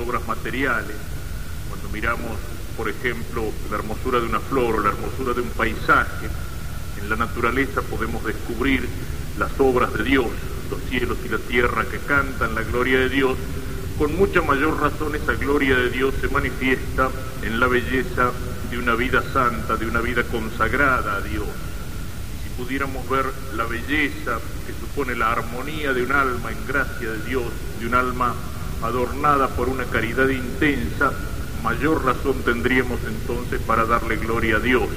obras materiales, cuando miramos, por ejemplo, la hermosura de una flor o la hermosura de un paisaje, en la naturaleza podemos descubrir las obras de Dios, los cielos y la tierra que cantan la gloria de Dios, con mucha mayor razón esa gloria de Dios se manifiesta en la belleza de una vida santa, de una vida consagrada a Dios. Si pudiéramos ver la belleza que supone la armonía de un alma en gracia de Dios, de un alma adornada por una caridad intensa, mayor razón tendríamos entonces para darle gloria a Dios.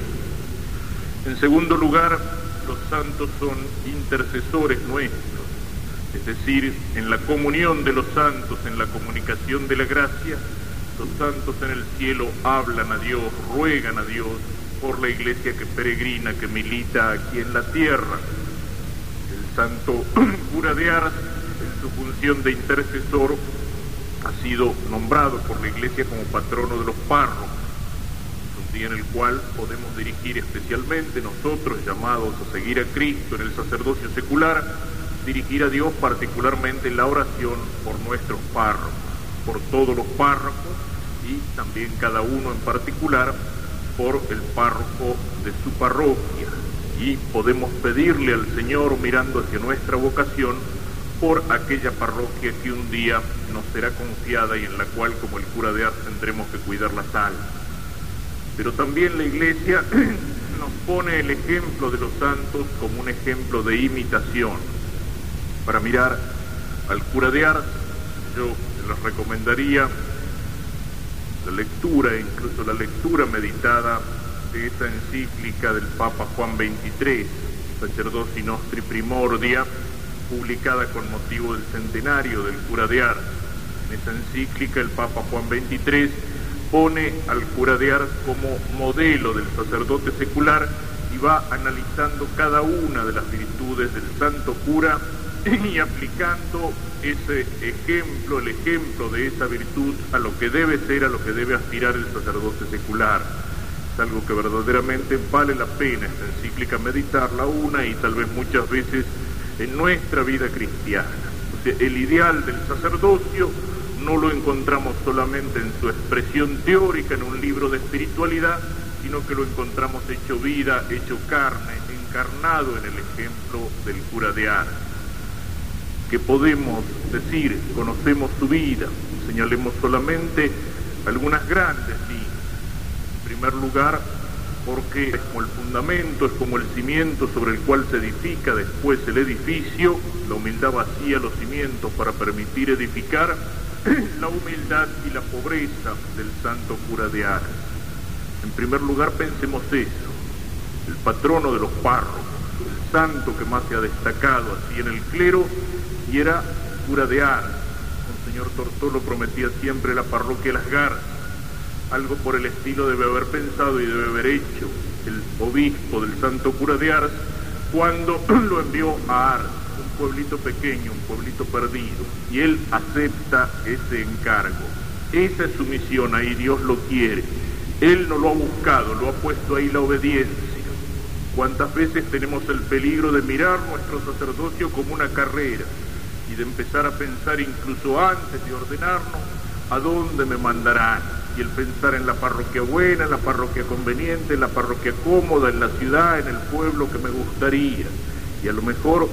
En segundo lugar, los santos son intercesores nuestros, es decir, en la comunión de los santos, en la comunicación de la gracia, los santos en el cielo hablan a Dios, ruegan a Dios por la iglesia que peregrina, que milita aquí en la tierra. El santo cura de Ars, en su función de intercesor, ha sido nombrado por la iglesia como patrono de los párrocos en el cual podemos dirigir especialmente nosotros llamados a seguir a Cristo en el sacerdocio secular, dirigir a Dios particularmente en la oración por nuestros párrocos, por todos los párrocos y también cada uno en particular por el párroco de su parroquia. Y podemos pedirle al Señor, mirando hacia nuestra vocación, por aquella parroquia que un día nos será confiada y en la cual, como el cura de Ars, tendremos que cuidar la almas. Pero también la Iglesia nos pone el ejemplo de los santos como un ejemplo de imitación. Para mirar al cura de Ars, yo les recomendaría la lectura, incluso la lectura meditada de esa encíclica del Papa Juan XXIII, Sacerdoci Nostri Primordia, publicada con motivo del centenario del cura de Ars. En esa encíclica el Papa Juan XXIII pone al cura como modelo del sacerdote secular y va analizando cada una de las virtudes del santo cura y aplicando ese ejemplo, el ejemplo de esa virtud a lo que debe ser, a lo que debe aspirar el sacerdote secular. Es algo que verdaderamente vale la pena esta encíclica meditarla una y tal vez muchas veces en nuestra vida cristiana. O sea, el ideal del sacerdocio no lo encontramos solamente en su expresión teórica en un libro de espiritualidad, sino que lo encontramos hecho vida, hecho carne, encarnado en el ejemplo del cura de Ars. Que podemos decir, conocemos su vida, señalemos solamente algunas grandes líneas. En primer lugar, porque es como el fundamento, es como el cimiento sobre el cual se edifica después el edificio, la humildad vacía los cimientos para permitir edificar, la humildad y la pobreza del santo cura de Ars. En primer lugar pensemos eso, el patrono de los párrocos, el santo que más se ha destacado así en el clero, y era cura de Ars. señor Tortolo prometía siempre la parroquia de las Garzas. Algo por el estilo debe haber pensado y debe haber hecho el obispo del santo cura de Ars cuando lo envió a Ars pueblito pequeño, un pueblito perdido, y él acepta ese encargo. Esa es su misión, ahí Dios lo quiere. Él no lo ha buscado, lo ha puesto ahí la obediencia. ¿Cuántas veces tenemos el peligro de mirar nuestro sacerdocio como una carrera y de empezar a pensar incluso antes de ordenarnos a dónde me mandarán? Y el pensar en la parroquia buena, en la parroquia conveniente, en la parroquia cómoda, en la ciudad, en el pueblo que me gustaría. Y a lo mejor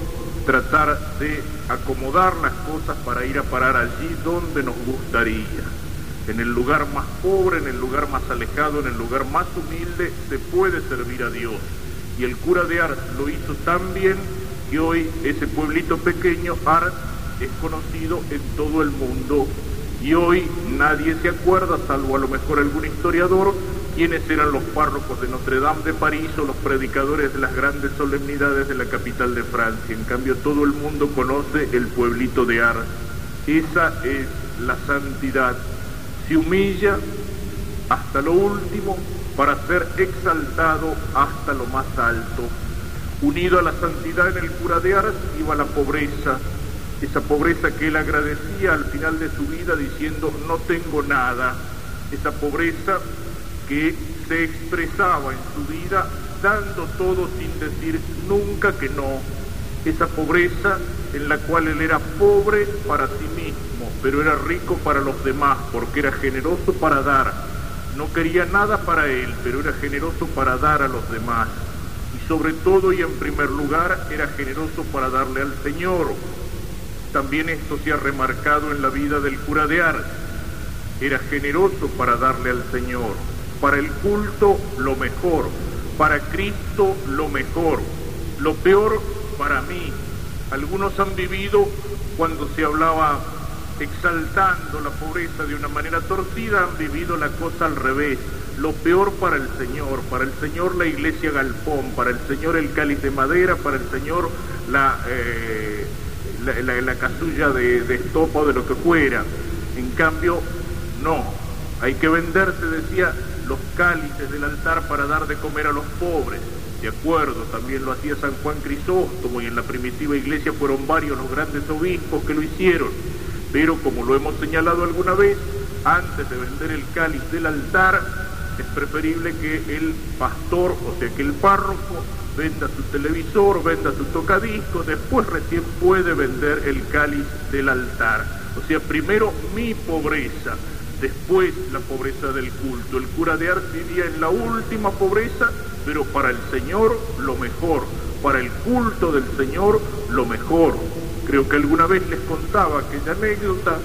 tratar de acomodar las cosas para ir a parar allí donde nos gustaría. En el lugar más pobre, en el lugar más alejado, en el lugar más humilde, se puede servir a Dios. Y el cura de Ars lo hizo tan bien que hoy ese pueblito pequeño, Ars, es conocido en todo el mundo. Y hoy nadie se acuerda, salvo a lo mejor algún historiador, quiénes eran los párrocos de Notre Dame de París o los predicadores de las grandes solemnidades de la capital de Francia. En cambio, todo el mundo conoce el pueblito de Ars. Esa es la santidad. Se humilla hasta lo último para ser exaltado hasta lo más alto. Unido a la santidad en el cura de Ars iba la pobreza, esa pobreza que él agradecía al final de su vida diciendo no tengo nada, esa pobreza que se expresaba en su vida dando todo sin decir nunca que no. Esa pobreza en la cual él era pobre para sí mismo, pero era rico para los demás, porque era generoso para dar. No quería nada para él, pero era generoso para dar a los demás. Y sobre todo y en primer lugar, era generoso para darle al Señor. También esto se ha remarcado en la vida del cura de Ars. Era generoso para darle al Señor. Para el culto, lo mejor. Para Cristo, lo mejor. Lo peor, para mí, algunos han vivido cuando se hablaba exaltando la pobreza de una manera torcida, han vivido la cosa al revés. Lo peor para el Señor, para el Señor la iglesia galpón, para el Señor el cáliz de madera, para el Señor la, eh, la, casulla de, de estopa o de lo que fuera. En cambio, no, hay que venderse, decía, los cálices del altar para dar de comer a los pobres de acuerdo, también lo hacía San Juan Crisóstomo y en la primitiva iglesia fueron varios los grandes obispos que lo hicieron. Pero como lo hemos señalado alguna vez, antes de vender el cáliz del altar, es preferible que el pastor, o sea que el párroco, venda su televisor, venda su tocadisco, después recién puede vender el cáliz del altar. O sea, primero mi pobreza, después la pobreza del culto. El cura de Ars vivía en la última pobreza, pero para el Señor lo mejor, para el culto del Señor lo mejor. Creo que alguna vez les contaba aquella anécdota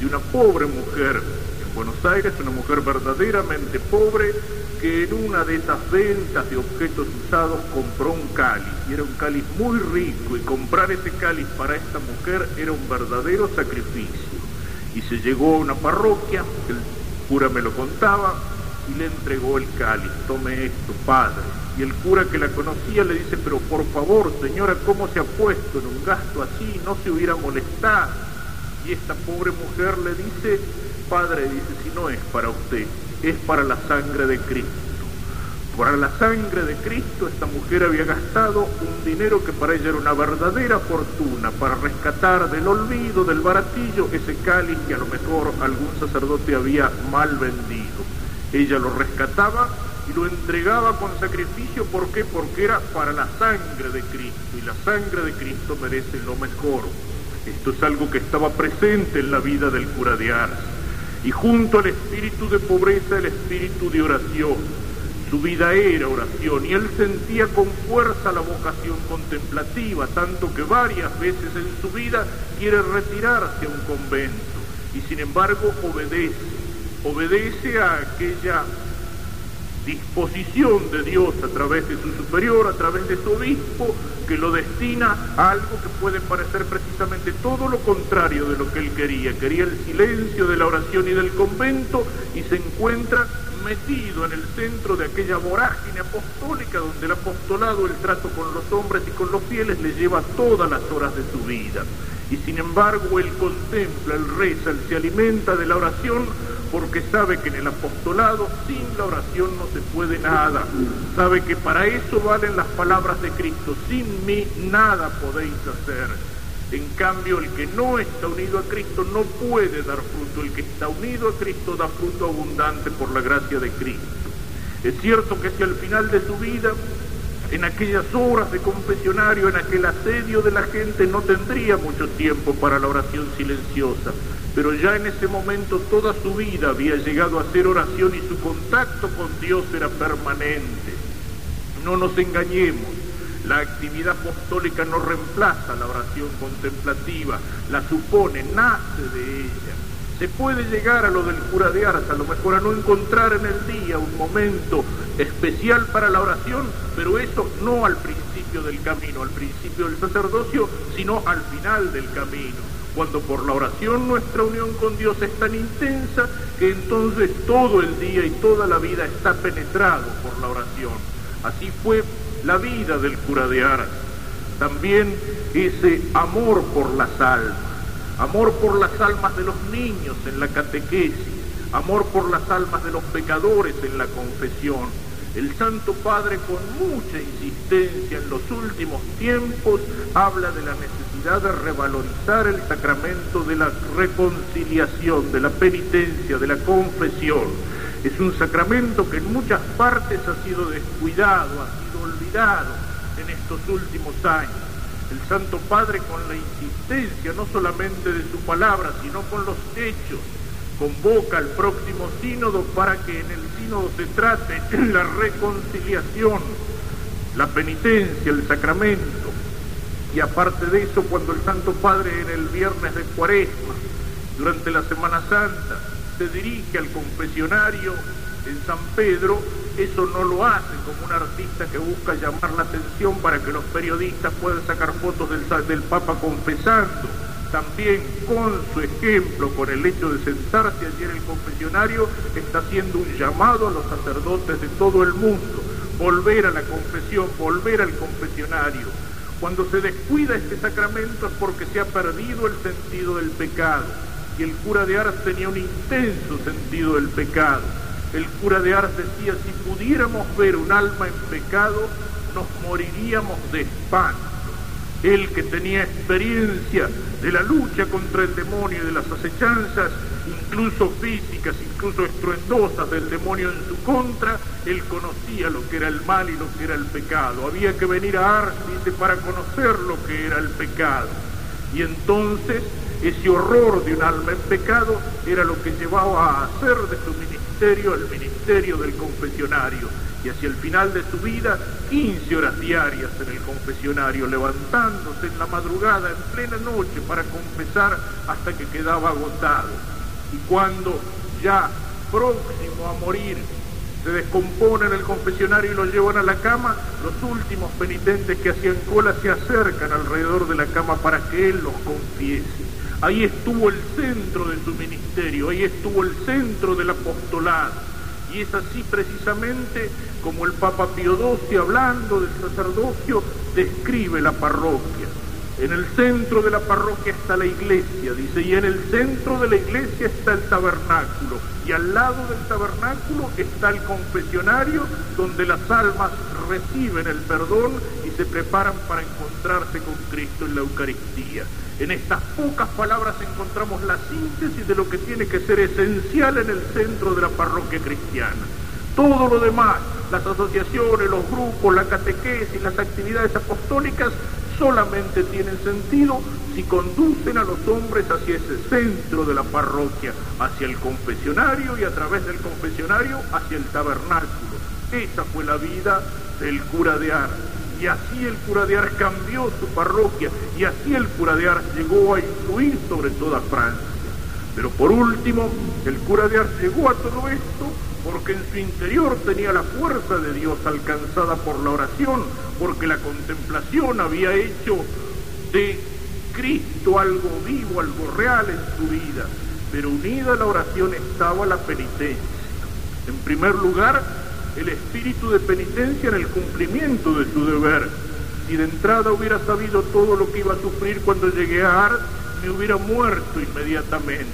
de una pobre mujer en Buenos Aires, una mujer verdaderamente pobre, que en una de esas ventas de objetos usados compró un cáliz, y era un cáliz muy rico, y comprar ese cáliz para esta mujer era un verdadero sacrificio y se llegó a una parroquia, el cura me lo contaba, y le entregó el cáliz, tome esto, padre. Y el cura que la conocía le dice, pero por favor, señora, ¿cómo se ha puesto en un gasto así? No se hubiera molestado. Y esta pobre mujer le dice, padre, dice, si no es para usted, es para la sangre de Cristo. Para la sangre de Cristo esta mujer había gastado un dinero que para ella era una verdadera fortuna para rescatar del olvido, del baratillo, ese cáliz que a lo mejor algún sacerdote había mal vendido. Ella lo rescataba y lo entregaba con sacrificio. ¿Por qué? Porque era para la sangre de Cristo y la sangre de Cristo merece lo mejor. Esto es algo que estaba presente en la vida del cura de Ars. Y junto al espíritu de pobreza, el espíritu de oración. Su vida era oración y él sentía con fuerza la vocación contemplativa, tanto que varias veces en su vida quiere retirarse a un convento y sin embargo obedece, obedece a aquella disposición de Dios a través de su superior, a través de su obispo, que lo destina a algo que puede parecer precisamente todo lo contrario de lo que él quería. Quería el silencio de la oración y del convento y se encuentra metido en el centro de aquella vorágine apostólica donde el apostolado, el trato con los hombres y con los fieles le lleva todas las horas de su vida. Y sin embargo él contempla, él reza, él se alimenta de la oración porque sabe que en el apostolado sin la oración no se puede nada. Sabe que para eso valen las palabras de Cristo. Sin mí nada podéis hacer. En cambio, el que no está unido a Cristo no puede dar fruto. El que está unido a Cristo da fruto abundante por la gracia de Cristo. Es cierto que si al final de su vida, en aquellas horas de confesionario, en aquel asedio de la gente, no tendría mucho tiempo para la oración silenciosa, pero ya en ese momento toda su vida había llegado a hacer oración y su contacto con Dios era permanente. No nos engañemos, la actividad apostólica no reemplaza la oración contemplativa, la supone, nace de ella. Se puede llegar a lo del cura de Ars, a lo mejor a no encontrar en el día un momento especial para la oración, pero eso no al principio del camino, al principio del sacerdocio, sino al final del camino. Cuando por la oración nuestra unión con Dios es tan intensa que entonces todo el día y toda la vida está penetrado por la oración. Así fue la vida del cura de Aras, también ese amor por las almas, amor por las almas de los niños en la catequesis, amor por las almas de los pecadores en la confesión. El Santo Padre con mucha insistencia en los últimos tiempos habla de la necesidad de revalorizar el sacramento de la reconciliación, de la penitencia, de la confesión. Es un sacramento que en muchas partes ha sido descuidado, ha sido olvidado en estos últimos años. El Santo Padre con la insistencia no solamente de su palabra, sino con los hechos, convoca al próximo sínodo para que en el sínodo se trate la reconciliación, la penitencia, el sacramento. Y aparte de eso, cuando el Santo Padre en el viernes de Cuaresma, durante la Semana Santa, se dirige al confesionario en San Pedro, eso no lo hace como un artista que busca llamar la atención para que los periodistas puedan sacar fotos del, Papa confesando. También con su ejemplo, con el hecho de sentarse allí en el confesionario, está haciendo un llamado a los sacerdotes de todo el mundo. Volver a la confesión, volver al confesionario. Cuando se descuida este sacramento es porque se ha perdido el sentido del pecado. Y el cura de Ars tenía un intenso sentido del pecado el cura de Ars decía, si pudiéramos ver un alma en pecado, nos moriríamos de espanto. Él que tenía experiencia de la lucha contra el demonio y de las acechanzas, incluso físicas, incluso estruendosas del demonio en su contra, él conocía lo que era el mal y lo que era el pecado. Había que venir a Ars, para conocer lo que era el pecado. Y entonces ese horror de un alma en pecado era lo que llevaba a hacer de su ministerio el ministerio del confesionario. Y hacia el final de su vida, 15 horas diarias en el confesionario, levantándose en la madrugada, en plena noche, para confesar hasta que quedaba agotado. Y cuando ya próximo a morir, se descompone en el confesionario y lo llevan a la cama, los últimos penitentes que hacían cola se acercan alrededor de la cama para que él los confiese. Ahí estuvo el centro de su ministerio, ahí estuvo el centro del apostolado. Y es así precisamente como el Papa Pío XII, hablando del sacerdocio, describe la parroquia. En el centro de la parroquia está la iglesia, dice, y en el centro de la iglesia está el tabernáculo, y al lado del tabernáculo está el confesionario, donde las almas reciben el perdón y se preparan para encontrarse con Cristo en la Eucaristía. En estas pocas palabras encontramos la síntesis de lo que tiene que ser esencial en el centro de la parroquia cristiana. Todo lo demás, las asociaciones, los grupos, la catequesis, las actividades apostólicas, solamente tienen sentido si conducen a los hombres hacia ese centro de la parroquia, hacia el confesionario y a través del confesionario hacia el tabernáculo. Esa fue la vida del cura de Ars. Y así el cura de cambió su parroquia y así el cura de llegó a influir sobre toda Francia. Pero por último, el cura de llegó a todo esto porque en su interior tenía la fuerza de Dios alcanzada por la oración, porque la contemplación había hecho de Cristo algo vivo, algo real en su vida. Pero unida a la oración estaba la penitencia. En primer lugar, el espíritu de penitencia en el cumplimiento de su deber. Si de entrada hubiera sabido todo lo que iba a sufrir cuando llegué a Ars, me hubiera muerto inmediatamente.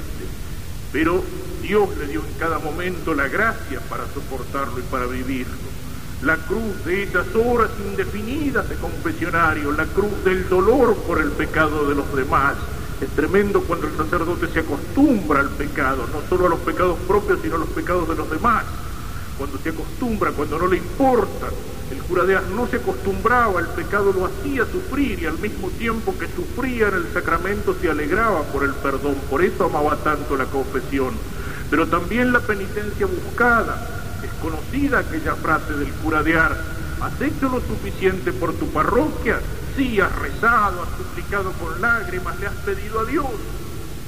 Pero Dios le dio en cada momento la gracia para soportarlo y para vivirlo. La cruz de esas horas indefinidas de confesionario, la cruz del dolor por el pecado de los demás. Es tremendo cuando el sacerdote se acostumbra al pecado, no solo a los pecados propios, sino a los pecados de los demás. Cuando se acostumbra, cuando no le importa. El cura de Ars no se acostumbraba, el pecado lo hacía sufrir y al mismo tiempo que sufría en el sacramento se alegraba por el perdón. Por eso amaba tanto la confesión pero también la penitencia buscada. Es conocida aquella frase del cura de Ars, ¿has hecho lo suficiente por tu parroquia? Sí, has rezado, has suplicado con lágrimas, le has pedido a Dios.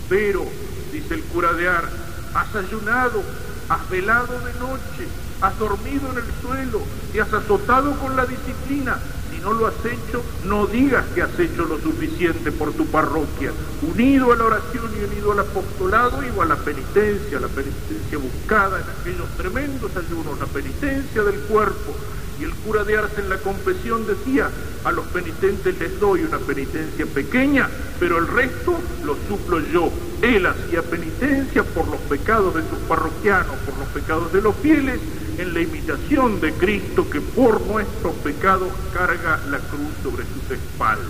Pero, dice el cura de Ars, has ayunado, has velado de noche, has dormido en el suelo, te has azotado con la disciplina, no lo has hecho, no digas que has hecho lo suficiente por tu parroquia. Unido a la oración y unido al apostolado, y a la penitencia, la penitencia buscada en aquellos tremendos ayunos, la penitencia del cuerpo. Y el cura de Arce en la confesión decía, a los penitentes les doy una penitencia pequeña, pero el resto lo suplo yo. Él hacía penitencia por los pecados de sus parroquianos, por los pecados de los fieles, en la imitación de Cristo que por nuestros pecados carga la cruz sobre sus espaldas.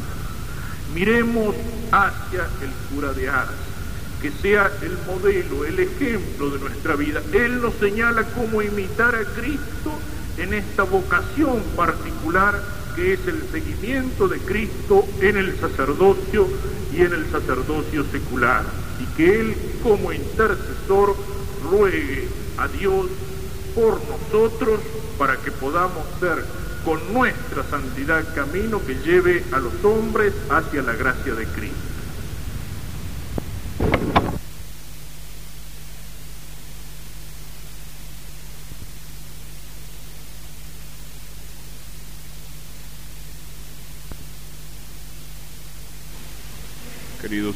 Miremos hacia el cura de Ars, que sea el modelo, el ejemplo de nuestra vida. Él nos señala cómo imitar a Cristo en esta vocación particular que es el seguimiento de Cristo en el sacerdocio y en el sacerdocio secular, y que Él como intercesor ruegue a Dios por nosotros para que podamos ser con nuestra santidad camino que lleve a los hombres hacia la gracia de Cristo.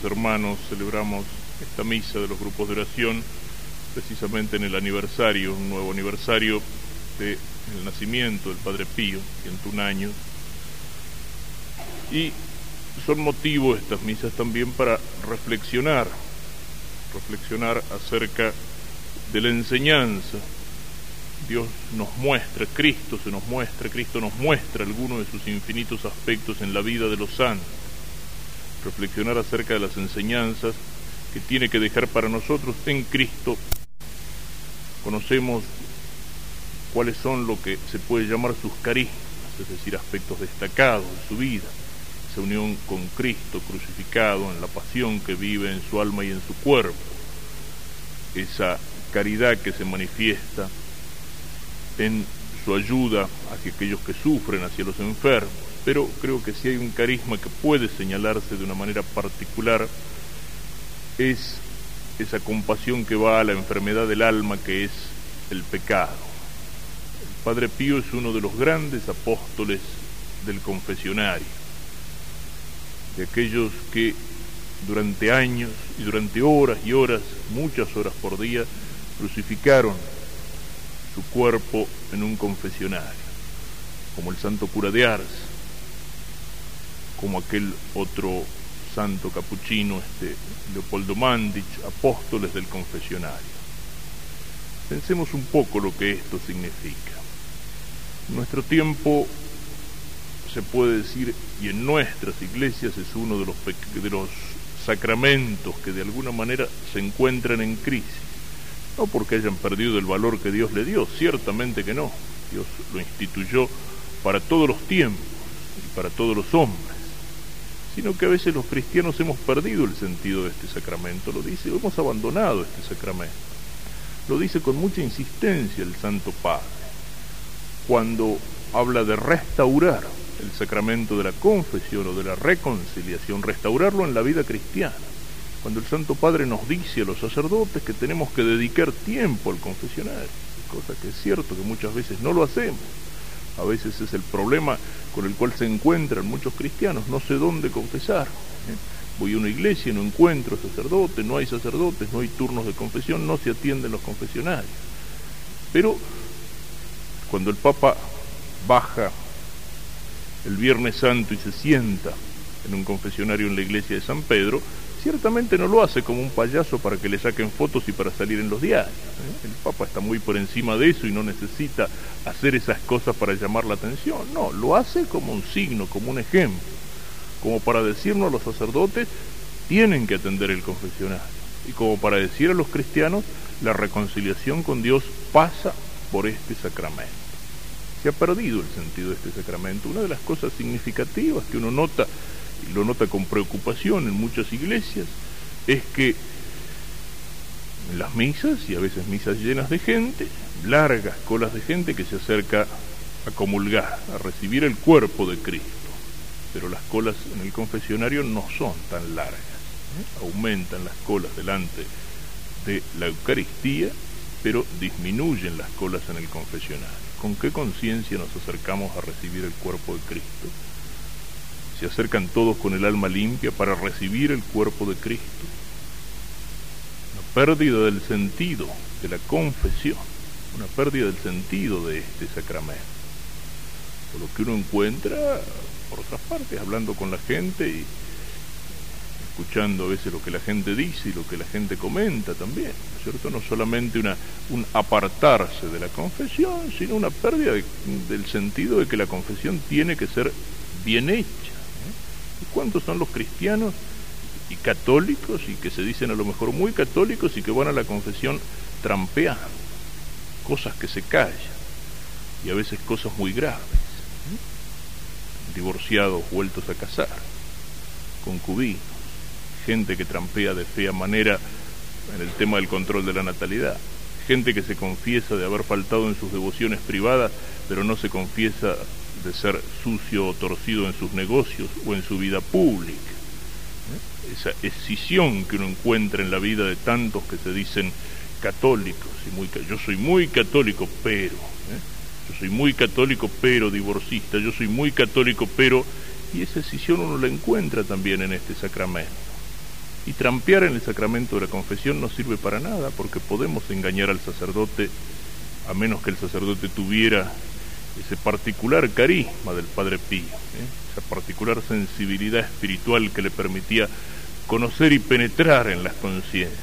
Hermanos, celebramos esta misa de los grupos de oración precisamente en el aniversario, un nuevo aniversario del nacimiento del Padre Pío, 101 años. Y son motivo estas misas también para reflexionar, reflexionar acerca de la enseñanza. Dios nos muestra, Cristo se nos muestra, Cristo nos muestra algunos de sus infinitos aspectos en la vida de los santos. Reflexionar acerca de las enseñanzas que tiene que dejar para nosotros en Cristo. Conocemos cuáles son lo que se puede llamar sus carismas, es decir, aspectos destacados de su vida, esa unión con Cristo crucificado en la pasión que vive en su alma y en su cuerpo, esa caridad que se manifiesta en su ayuda hacia aquellos que sufren, hacia los enfermos, pero creo que si hay un carisma que puede señalarse de una manera particular, es esa compasión que va a la enfermedad del alma que es el pecado. El Padre Pío es uno de los grandes apóstoles del confesionario, de aquellos que durante años y durante horas y horas, muchas horas por día, crucificaron su cuerpo en un confesionario, como el santo cura de Ars, como aquel otro santo capuchino, este Leopoldo Mandich, apóstoles del confesionario. Pensemos un poco lo que esto significa. nuestro tiempo se puede decir, y en nuestras iglesias es uno de los, de los sacramentos que de alguna manera se encuentran en crisis. No porque hayan perdido el valor que Dios le dio, ciertamente que no. Dios lo instituyó para todos los tiempos y para todos los hombres sino que a veces los cristianos hemos perdido el sentido de este sacramento, lo dice, hemos abandonado este sacramento. Lo dice con mucha insistencia el Santo Padre, cuando habla de restaurar el sacramento de la confesión o de la reconciliación, restaurarlo en la vida cristiana. Cuando el Santo Padre nos dice a los sacerdotes que tenemos que dedicar tiempo al confesionario, cosa que es cierto que muchas veces no lo hacemos. A veces es el problema con el cual se encuentran muchos cristianos, no sé dónde confesar. ¿eh? Voy a una iglesia y no encuentro sacerdote, no hay sacerdotes, no hay turnos de confesión, no se atienden los confesionarios. Pero cuando el Papa baja el Viernes Santo y se sienta en un confesionario en la iglesia de San Pedro, ciertamente no lo hace como un payaso para que le saquen fotos y para salir en los diarios. ¿eh? El Papa está muy por encima de eso y no necesita hacer esas cosas para llamar la atención. No, lo hace como un signo, como un ejemplo, como para decirnos a los sacerdotes, tienen que atender el confesionario. Y como para decir a los cristianos, la reconciliación con Dios pasa por este sacramento. Se ha perdido el sentido de este sacramento. Una de las cosas significativas que uno nota y lo nota con preocupación en muchas iglesias, es que en las misas, y a veces misas llenas de gente, largas colas de gente que se acerca a comulgar, a recibir el cuerpo de Cristo. Pero las colas en el confesionario no son tan largas, ¿eh? aumentan las colas delante de la Eucaristía, pero disminuyen las colas en el confesionario. ¿Con qué conciencia nos acercamos a recibir el cuerpo de Cristo? Se acercan todos con el alma limpia para recibir el cuerpo de Cristo. Una pérdida del sentido de la confesión, una pérdida del sentido de este sacramento. Por lo que uno encuentra, por otras partes, hablando con la gente y escuchando a veces lo que la gente dice y lo que la gente comenta también, ¿no es cierto? No solamente una, un apartarse de la confesión, sino una pérdida del sentido de que la confesión tiene que ser bien hecha ¿Cuántos son los cristianos y católicos y que se dicen a lo mejor muy católicos y que van a la confesión trampeando? Cosas que se callan y a veces cosas muy graves. divorciados vueltos a casar, concubinos, gente que trampea de fea manera en el tema del control de la natalidad, gente que se confiesa de haber faltado en sus devociones privadas, pero no se confiesa de ser sucio o torcido en sus negocios o en su vida pública. ¿Eh? Esa escisión que uno encuentra en la vida de tantos que se dicen católicos. Y muy, yo soy muy católico, pero... ¿eh? Yo soy muy católico, pero divorcista. Yo soy muy católico, pero... Y esa escisión uno la encuentra también en este sacramento. Y trampear en el sacramento de la confesión no sirve para nada, porque podemos engañar al sacerdote, a menos que el sacerdote tuviera ese particular carisma del Padre Pío, ¿eh? esa particular sensibilidad espiritual que le permitía conocer y penetrar en las conciencias,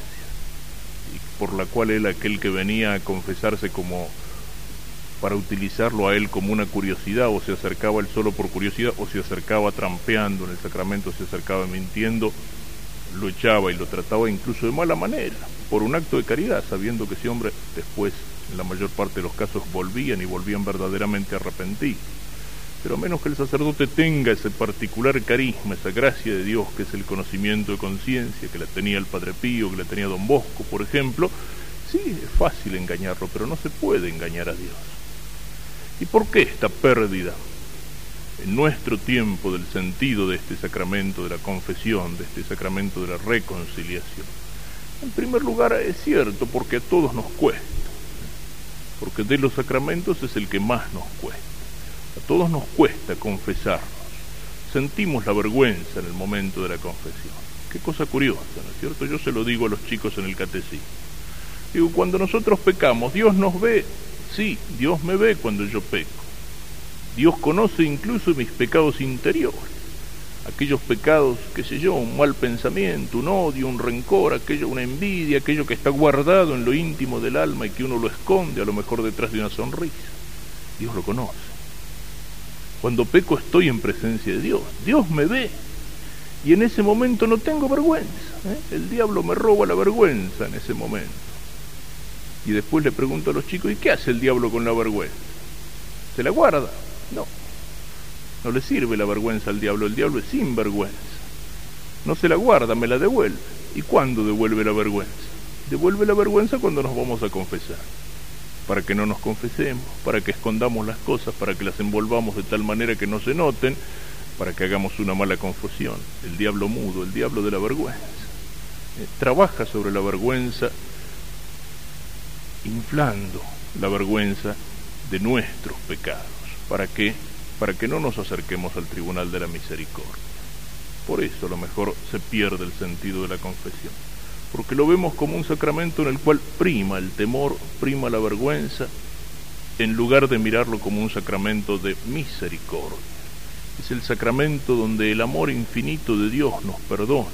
y por la cual él, aquel que venía a confesarse como para utilizarlo a él como una curiosidad, o se acercaba él solo por curiosidad, o se acercaba trampeando en el sacramento, se acercaba mintiendo, lo echaba y lo trataba incluso de mala manera, por un acto de caridad, sabiendo que ese hombre después, en la mayor parte de los casos, volvían y volvían verdaderamente arrepentidos. Pero a menos que el sacerdote tenga ese particular carisma, esa gracia de Dios, que es el conocimiento de conciencia, que la tenía el Padre Pío, que la tenía Don Bosco, por ejemplo, sí, es fácil engañarlo, pero no se puede engañar a Dios. ¿Y por qué esta pérdida en nuestro tiempo del sentido de este sacramento de la confesión, de este sacramento de la reconciliación? En primer lugar, es cierto, porque a todos nos cuesta, porque de los sacramentos es el que más nos cuesta. A todos nos cuesta confesarnos, sentimos la vergüenza en el momento de la confesión. Qué cosa curiosa, ¿no es cierto? Yo se lo digo a los chicos en el catecismo. Digo, cuando nosotros pecamos, Dios nos ve, sí, Dios me ve cuando yo peco. Dios conoce incluso mis pecados interiores, aquellos pecados, qué sé yo, un mal pensamiento, un odio, un rencor, aquello, una envidia, aquello que está guardado en lo íntimo del alma y que uno lo esconde a lo mejor detrás de una sonrisa. Dios lo conoce. Cuando peco estoy en presencia de Dios, Dios me ve y en ese momento no tengo vergüenza. ¿eh? El diablo me roba la vergüenza en ese momento. Y después le pregunto a los chicos, ¿y qué hace el diablo con la vergüenza? ¿Se la guarda? No. No le sirve la vergüenza al diablo, el diablo es sinvergüenza. No se la guarda, me la devuelve. ¿Y cuándo devuelve la vergüenza? Devuelve la vergüenza cuando nos vamos a confesar. Para que no nos confesemos, para que escondamos las cosas, para que las envolvamos de tal manera que no se noten, para que hagamos una mala confusión. El diablo mudo, el diablo de la vergüenza. Eh, trabaja sobre la vergüenza, inflando la vergüenza de nuestros pecados. ¿Para qué? Para que no nos acerquemos al tribunal de la misericordia. Por eso a lo mejor se pierde el sentido de la confesión. Porque lo vemos como un sacramento en el cual prima el temor, prima la vergüenza, en lugar de mirarlo como un sacramento de misericordia. Es el sacramento donde el amor infinito de Dios nos perdona.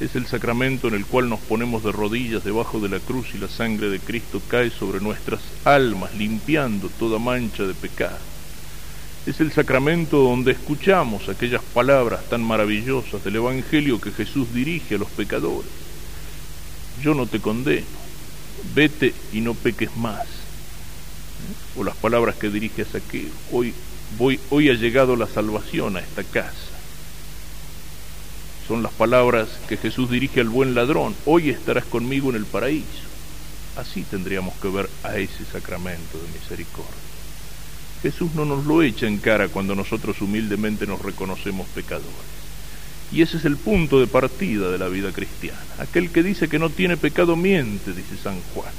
Es el sacramento en el cual nos ponemos de rodillas debajo de la cruz y la sangre de Cristo cae sobre nuestras almas, limpiando toda mancha de pecado. Es el sacramento donde escuchamos aquellas palabras tan maravillosas del Evangelio que Jesús dirige a los pecadores. Yo no te condeno, vete y no peques más. O las palabras que dirige a Saqueo, hoy, hoy ha llegado la salvación a esta casa. Son las palabras que Jesús dirige al buen ladrón, hoy estarás conmigo en el paraíso. Así tendríamos que ver a ese sacramento de misericordia. Jesús no nos lo echa en cara cuando nosotros humildemente nos reconocemos pecadores. Y ese es el punto de partida de la vida cristiana. Aquel que dice que no tiene pecado miente, dice San Juan.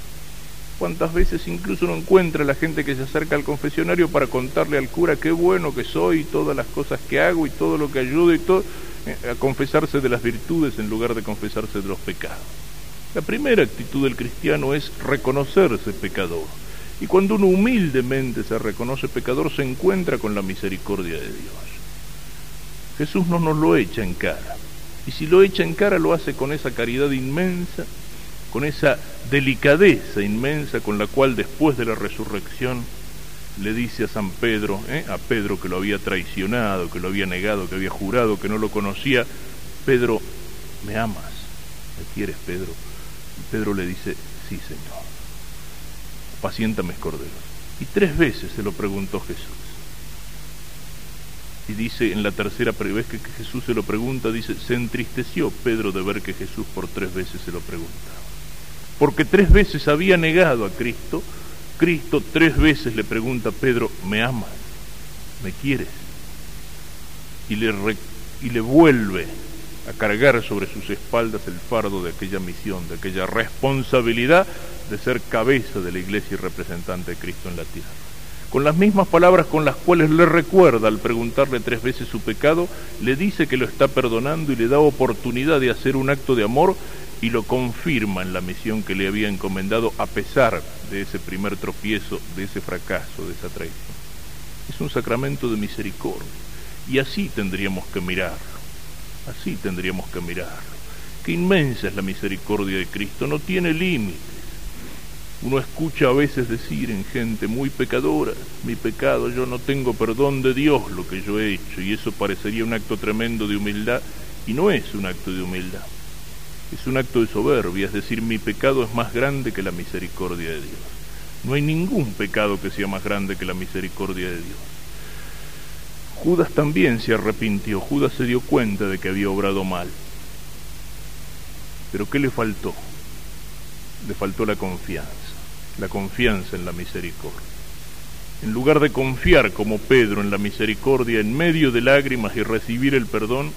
¿Cuántas veces incluso uno encuentra la gente que se acerca al confesionario para contarle al cura qué bueno que soy, todas las cosas que hago y todo lo que ayudo y todo, eh, a confesarse de las virtudes en lugar de confesarse de los pecados? La primera actitud del cristiano es reconocerse pecador y cuando uno humildemente se reconoce pecador, se encuentra con la misericordia de Dios. Jesús no nos lo echa en cara. Y si lo echa en cara, lo hace con esa caridad inmensa, con esa delicadeza inmensa con la cual después de la resurrección le dice a San Pedro, ¿eh? a Pedro que lo había traicionado, que lo había negado, que había jurado, que no lo conocía, Pedro, ¿me amas? ¿Me quieres, Pedro? Y Pedro le dice, sí, Señor apaciéntame corderos. Y tres veces se lo preguntó Jesús. Y dice en la tercera vez que Jesús se lo pregunta, dice, se entristeció Pedro de ver que Jesús por tres veces se lo preguntaba. Porque tres veces había negado a Cristo, Cristo tres veces le pregunta a Pedro, ¿me amas? ¿Me quieres? Y le, y le vuelve a cargar sobre sus espaldas el fardo de aquella misión, de aquella responsabilidad de ser cabeza de la iglesia y representante de Cristo en la tierra. Con las mismas palabras con las cuales le recuerda al preguntarle tres veces su pecado, le dice que lo está perdonando y le da oportunidad de hacer un acto de amor y lo confirma en la misión que le había encomendado a pesar de ese primer tropiezo, de ese fracaso, de esa traición. Es un sacramento de misericordia y así tendríamos que mirarlo, así tendríamos que mirarlo. Qué inmensa es la misericordia de Cristo, no tiene límites. Uno escucha a veces decir en gente muy pecadora, mi pecado, yo no tengo perdón de Dios lo que yo he hecho, y eso parecería un acto tremendo de humildad, y no es un acto de humildad es un acto de soberbia, es decir, mi pecado es más grande que la misericordia de Dios. No hay ningún pecado que sea más grande que la misericordia de Dios. Judas también se arrepintió, Judas se dio cuenta de que había obrado mal. Pero ¿qué le faltó? Le faltó la confianza, la confianza en la misericordia. En lugar de confiar como Pedro en la misericordia en medio de lágrimas y recibir el perdón,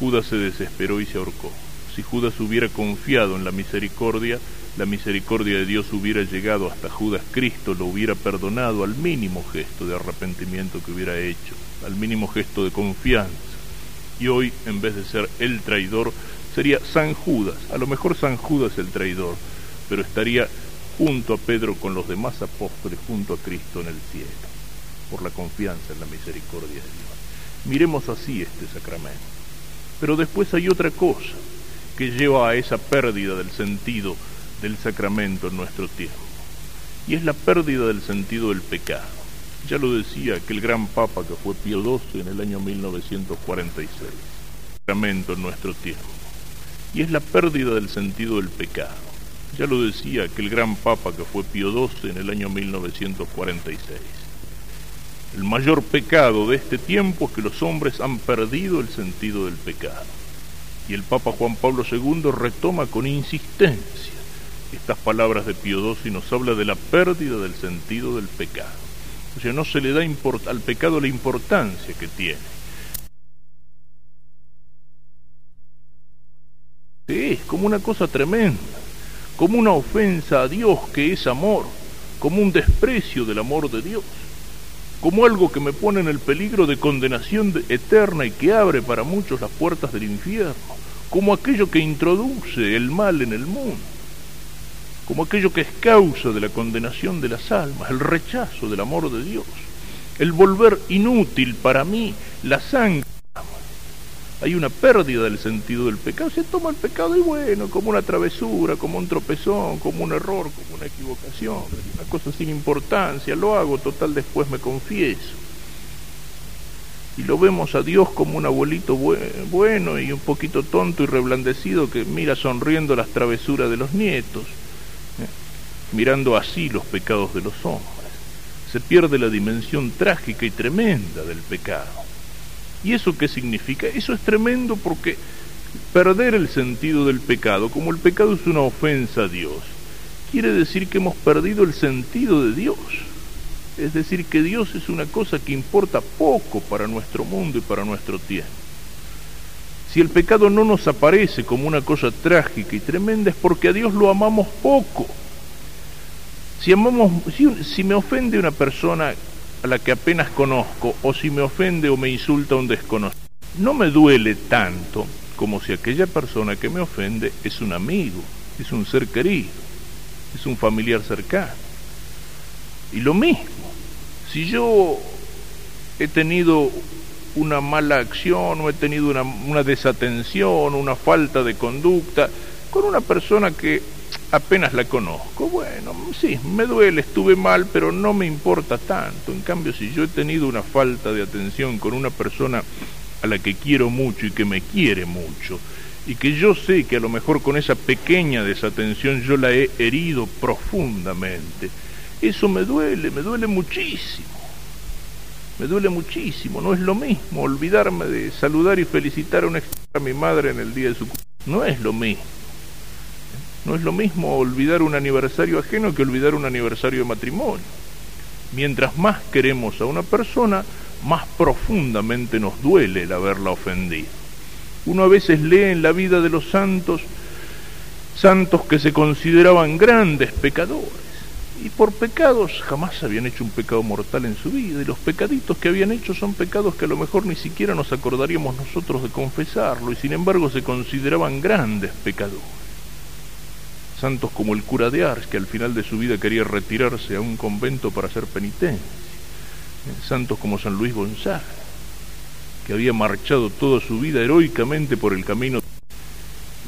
Judas se desesperó y se ahorcó. Si Judas hubiera confiado en la misericordia, la misericordia de Dios hubiera llegado hasta Judas, Cristo lo hubiera perdonado al mínimo gesto de arrepentimiento que hubiera hecho, al mínimo gesto de confianza. Y hoy, en vez de ser el traidor, sería San Judas, a lo mejor San Judas el traidor, pero estaría junto a Pedro con los demás apóstoles, junto a Cristo en el cielo, por la confianza en la misericordia de Dios. Miremos así este sacramento. Pero después hay otra cosa que lleva a esa pérdida del sentido del sacramento en nuestro tiempo. Y es la pérdida del sentido del pecado. Ya lo decía aquel gran papa que fue Pío XII en el año 1946. Sacramento en nuestro tiempo. Y es la pérdida del sentido del pecado. Ya lo decía aquel gran papa que fue Pío XII en el año 1946. El mayor pecado de este tiempo es que los hombres han perdido el sentido del pecado. Y el Papa Juan Pablo II retoma con insistencia estas palabras de Pío XII y nos habla de la pérdida del sentido del pecado. O sea, no se le da al pecado la importancia que tiene. Es como una cosa tremenda, como una ofensa a Dios que es amor, como un desprecio del amor de Dios como algo que me pone en el peligro de condenación eterna y que abre para muchos las puertas del infierno, como aquello que introduce el mal en el mundo, como aquello que es causa de la condenación de las almas, el rechazo del amor de Dios, el volver inútil para mí la sangre hay una pérdida del sentido del pecado. Se toma el pecado y bueno, como una travesura, como un tropezón, como un error, como una equivocación, una cosa sin importancia, lo hago, total después me confieso. Y lo vemos a Dios como un abuelito bueno y un poquito tonto y reblandecido que mira sonriendo las travesuras de los nietos, ¿eh? mirando así los pecados de los hombres. Se pierde la dimensión trágica y tremenda del pecado. ¿Y eso qué significa? Eso es tremendo porque perder el sentido del pecado, como el pecado es una ofensa a Dios, quiere decir que hemos perdido el sentido de Dios. Es decir, que Dios es una cosa que importa poco para nuestro mundo y para nuestro tiempo. Si el pecado no nos aparece como una cosa trágica y tremenda es porque a Dios lo amamos poco. Si, amamos, si, si me ofende una persona a la que apenas conozco o si me ofende o me insulta un desconocido. No me duele tanto como si aquella persona que me ofende es un amigo, es un ser querido, es un familiar cercano. Y lo mismo, si yo he tenido una mala acción o he tenido una, una desatención, una falta de conducta con una persona que apenas la conozco. Bueno, sí, me duele, estuve mal, pero no me importa tanto. En cambio, si yo he tenido una falta de atención con una persona a la que quiero mucho y que me quiere mucho, y que yo sé que a lo mejor con esa pequeña desatención yo la he herido profundamente, eso me duele, me duele muchísimo. Me duele muchísimo, no es lo mismo olvidarme de saludar y felicitar a, a mi madre en el día de su. No es lo mismo. No es lo mismo olvidar un aniversario ajeno que olvidar un aniversario de matrimonio. Mientras más queremos a una persona, más profundamente nos duele el haberla ofendido. Uno a veces lee en la vida de los santos santos que se consideraban grandes pecadores y por pecados jamás habían hecho un pecado mortal en su vida y los pecaditos que habían hecho son pecados que a lo mejor ni siquiera nos acordaríamos nosotros de confesarlo y sin embargo se consideraban grandes pecadores. Santos como el cura de Ars que al final de su vida quería retirarse a un convento para hacer penitencia. Santos como San Luis Gonzaga que había marchado toda su vida heroicamente por el camino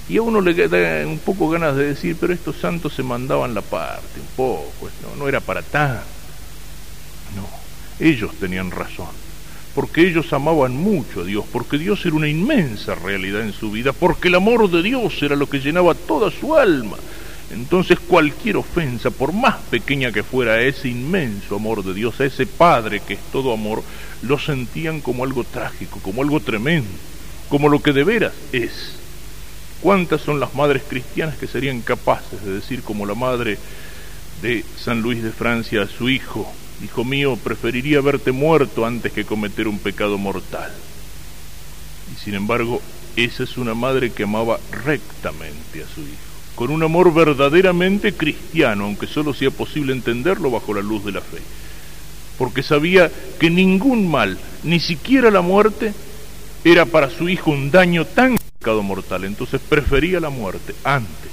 y a uno le da un poco ganas de decir, pero estos santos se mandaban la parte, un poco, no, no era para tanto. No, ellos tenían razón, porque ellos amaban mucho a Dios, porque Dios era una inmensa realidad en su vida, porque el amor de Dios era lo que llenaba toda su alma. Entonces cualquier ofensa, por más pequeña que fuera, a ese inmenso amor de Dios, a ese Padre que es todo amor, lo sentían como algo trágico, como algo tremendo, como lo que de veras es. ¿Cuántas son las madres cristianas que serían capaces de decir como la madre de San Luis de Francia a su hijo, hijo mío, preferiría verte muerto antes que cometer un pecado mortal? Y sin embargo, esa es una madre que amaba rectamente a su hijo, con un amor verdaderamente cristiano, aunque solo sea posible entenderlo bajo la luz de la fe, porque sabía que ningún mal, ni siquiera la muerte, era para su hijo un daño tan pecado mortal. Entonces prefería la muerte antes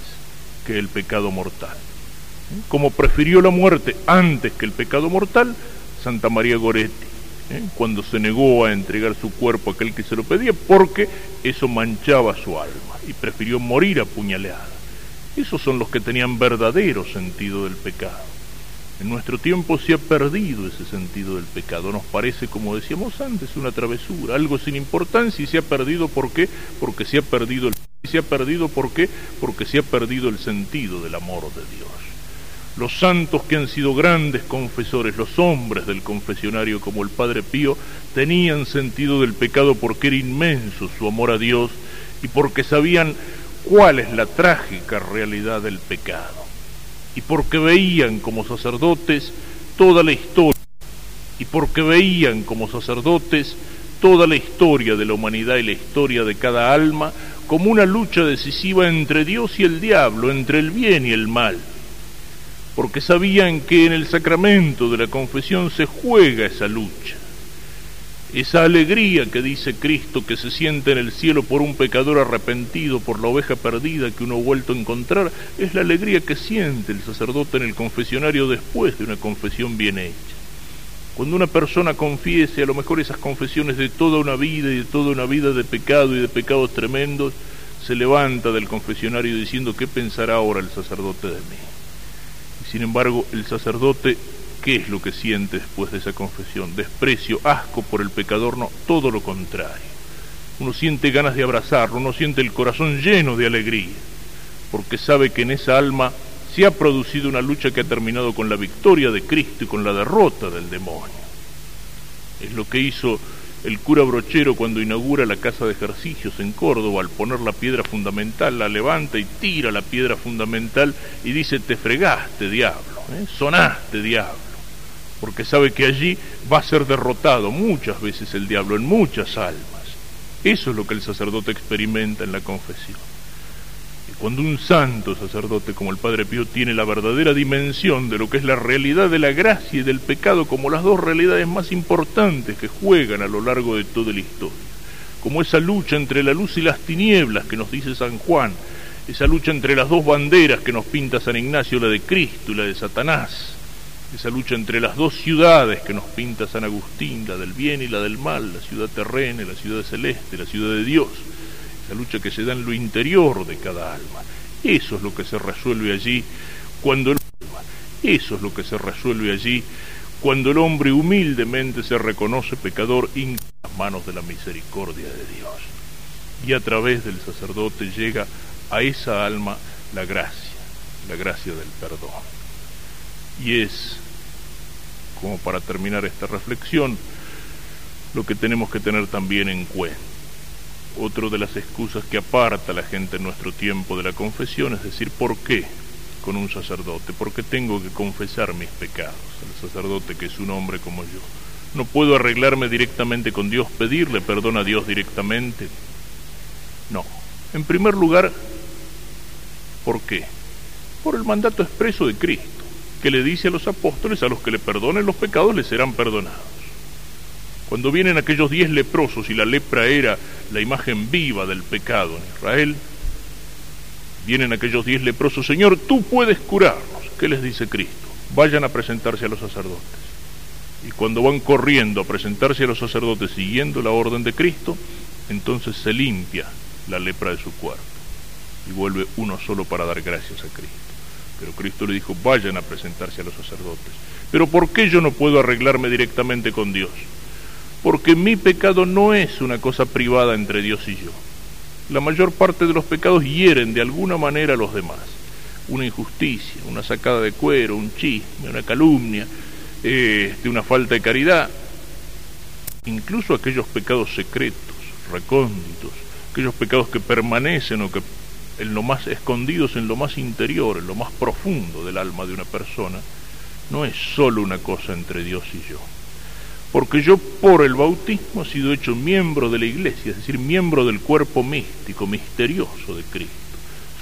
que el pecado mortal. Como prefirió la muerte antes que el pecado mortal, Santa María Goretti, ¿eh? cuando se negó a entregar su cuerpo a aquel que se lo pedía, porque eso manchaba su alma y prefirió morir apuñaleada. Esos son los que tenían verdadero sentido del pecado. En nuestro tiempo se ha perdido ese sentido del pecado. Nos parece, como decíamos antes, una travesura, algo sin importancia y se ha perdido. ¿Por qué? Porque se ha perdido el se ha perdido ¿por qué? Porque se ha perdido el sentido del amor de Dios. Los santos que han sido grandes confesores, los hombres del confesionario como el Padre Pío, tenían sentido del pecado porque era inmenso su amor a Dios y porque sabían cuál es la trágica realidad del pecado. Y porque veían como sacerdotes toda la historia, y porque veían como sacerdotes toda la historia de la humanidad y la historia de cada alma como una lucha decisiva entre Dios y el diablo, entre el bien y el mal, porque sabían que en el sacramento de la confesión se juega esa lucha esa alegría que dice Cristo que se siente en el cielo por un pecador arrepentido, por la oveja perdida que uno ha vuelto a encontrar, es la alegría que siente el sacerdote en el confesionario después de una confesión bien hecha. Cuando una persona confiese a lo mejor esas confesiones de toda una vida y de toda una vida de pecado y de pecados tremendos, se levanta del confesionario diciendo qué pensará ahora el sacerdote de mí. Y sin embargo, el sacerdote ¿Qué es lo que siente después de esa confesión? Desprecio, asco por el pecador, no, todo lo contrario. Uno siente ganas de abrazarlo, uno siente el corazón lleno de alegría, porque sabe que en esa alma se ha producido una lucha que ha terminado con la victoria de Cristo y con la derrota del demonio. Es lo que hizo el cura brochero cuando inaugura la casa de ejercicios en Córdoba, al poner la piedra fundamental, la levanta y tira la piedra fundamental y dice, te fregaste, diablo, ¿eh? sonaste, diablo porque sabe que allí va a ser derrotado muchas veces el diablo en muchas almas. Eso es lo que el sacerdote experimenta en la confesión. Y cuando un santo sacerdote como el Padre Pío tiene la verdadera dimensión de lo que es la realidad de la gracia y del pecado como las dos realidades más importantes que juegan a lo largo de toda la historia, como esa lucha entre la luz y las tinieblas que nos dice San Juan, esa lucha entre las dos banderas que nos pinta San Ignacio, la de Cristo y la de Satanás, esa lucha entre las dos ciudades que nos pinta San Agustín, la del bien y la del mal, la ciudad terrena, la ciudad celeste, la ciudad de Dios, esa lucha que se da en lo interior de cada alma. Eso es lo que se resuelve allí cuando el eso es lo que se resuelve allí cuando el hombre humildemente se reconoce pecador en las manos de la misericordia de Dios. Y a través del sacerdote llega a esa alma la gracia, la gracia del perdón. Y es como para terminar esta reflexión, lo que tenemos que tener también en cuenta. Otra de las excusas que aparta a la gente en nuestro tiempo de la confesión es decir, ¿por qué con un sacerdote? ¿Por qué tengo que confesar mis pecados al sacerdote que es un hombre como yo? ¿No puedo arreglarme directamente con Dios, pedirle perdón a Dios directamente? No. En primer lugar, ¿por qué? Por el mandato expreso de Cristo, que le dice a los apóstoles, a los que le perdonen los pecados, les serán perdonados. Cuando vienen aquellos diez leprosos y la lepra era la imagen viva del pecado en Israel, vienen aquellos diez leprosos, Señor, tú puedes curarnos. ¿Qué les dice Cristo? Vayan a presentarse a los sacerdotes. Y cuando van corriendo a presentarse a los sacerdotes siguiendo la orden de Cristo, entonces se limpia la lepra de su cuerpo y vuelve uno solo para dar gracias a Cristo. Pero Cristo le dijo, vayan a presentarse a los sacerdotes. Pero ¿por qué yo no puedo arreglarme directamente con Dios? Porque mi pecado no es una cosa privada entre Dios y yo. La mayor parte de los pecados hieren de alguna manera a los demás. Una injusticia, una sacada de cuero, un chisme, una calumnia, de una falta de caridad. Incluso aquellos pecados secretos, recónditos, aquellos pecados que permanecen o que en lo más escondidos en lo más interior, en lo más profundo del alma de una persona, no es solo una cosa entre Dios y yo porque yo por el bautismo he sido hecho miembro de la iglesia, es decir, miembro del cuerpo místico, misterioso de Cristo.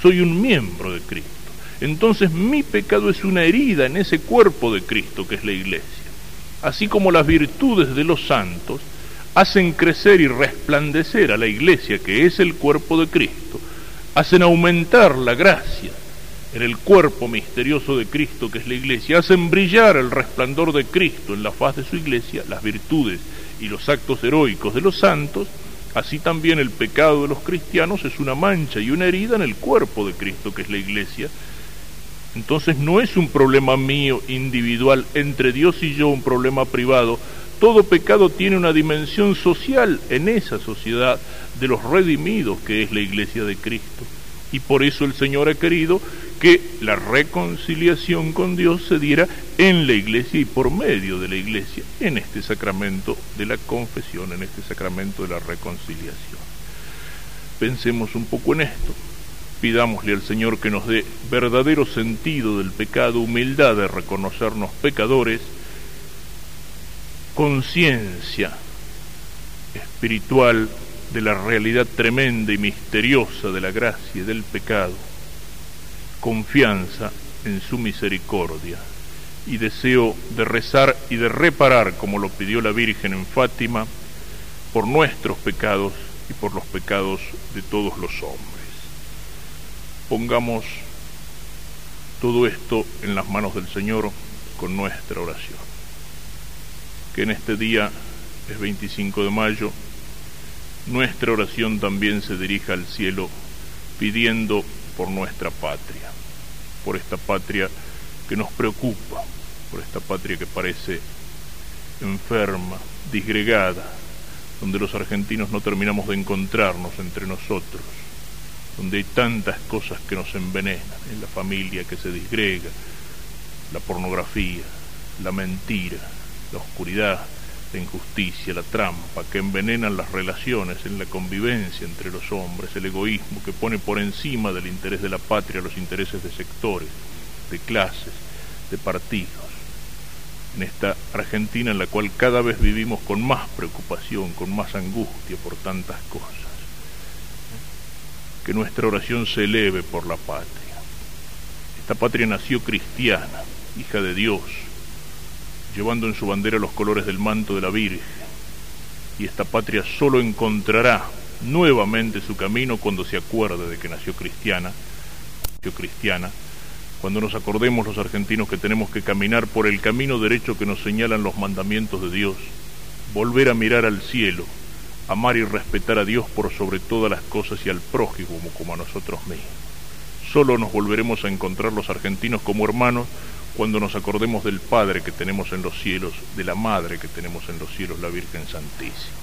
Soy un miembro de Cristo. Entonces mi pecado es una herida en ese cuerpo de Cristo que es la iglesia. Así como las virtudes de los santos hacen crecer y resplandecer a la iglesia que es el cuerpo de Cristo, hacen aumentar la gracia en el cuerpo misterioso de Cristo que es la iglesia, hacen brillar el resplandor de Cristo en la faz de su iglesia, las virtudes y los actos heroicos de los santos, así también el pecado de los cristianos es una mancha y una herida en el cuerpo de Cristo que es la iglesia. Entonces no es un problema mío individual entre Dios y yo, un problema privado. Todo pecado tiene una dimensión social en esa sociedad de los redimidos que es la iglesia de Cristo. Y por eso el Señor ha querido que la reconciliación con Dios se diera en la iglesia y por medio de la iglesia, en este sacramento de la confesión, en este sacramento de la reconciliación. Pensemos un poco en esto. Pidámosle al Señor que nos dé verdadero sentido del pecado, humildad de reconocernos pecadores, conciencia espiritual de la realidad tremenda y misteriosa de la gracia y del pecado, confianza en su misericordia y deseo de rezar y de reparar, como lo pidió la Virgen en Fátima, por nuestros pecados y por los pecados de todos los hombres. Pongamos todo esto en las manos del Señor con nuestra oración. Que en este día, es 25 de mayo, nuestra oración también se dirija al cielo pidiendo por nuestra patria, por esta patria que nos preocupa, por esta patria que parece enferma, disgregada, donde los argentinos no terminamos de encontrarnos entre nosotros, donde hay tantas cosas que nos envenenan, en la familia que se disgrega, la pornografía, la mentira, la oscuridad, la injusticia, la trampa que envenenan las relaciones en la convivencia entre los hombres, el egoísmo que pone por encima del interés de la patria los intereses de sectores, de clases, de partidos. En esta Argentina en la cual cada vez vivimos con más preocupación, con más angustia por tantas cosas. Que nuestra oración se eleve por la patria. Esta patria nació cristiana, hija de Dios, llevando en su bandera los colores del manto de la Virgen. Y esta patria solo encontrará nuevamente su camino cuando se acuerde de que nació cristiana, nació cristiana, cuando nos acordemos los argentinos que tenemos que caminar por el camino derecho que nos señalan los mandamientos de Dios, volver a mirar al cielo, amar y respetar a Dios por sobre todas las cosas y al prójimo como a nosotros mismos. Solo nos volveremos a encontrar los argentinos como hermanos cuando nos acordemos del Padre que tenemos en los cielos, de la Madre que tenemos en los cielos, la Virgen Santísima.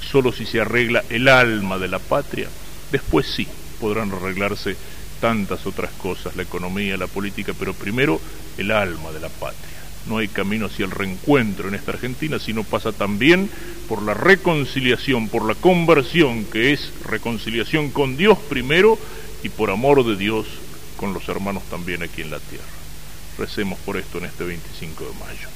Solo si se arregla el alma de la patria, después sí podrán arreglarse tantas otras cosas, la economía, la política, pero primero el alma de la patria. no hay camino hacia el reencuentro en esta Argentina, sino pasa también por la reconciliación, por la conversión, que es reconciliación con Dios primero y por amor de Dios con los hermanos también aquí en la tierra. Recemos por esto en este 25 de mayo.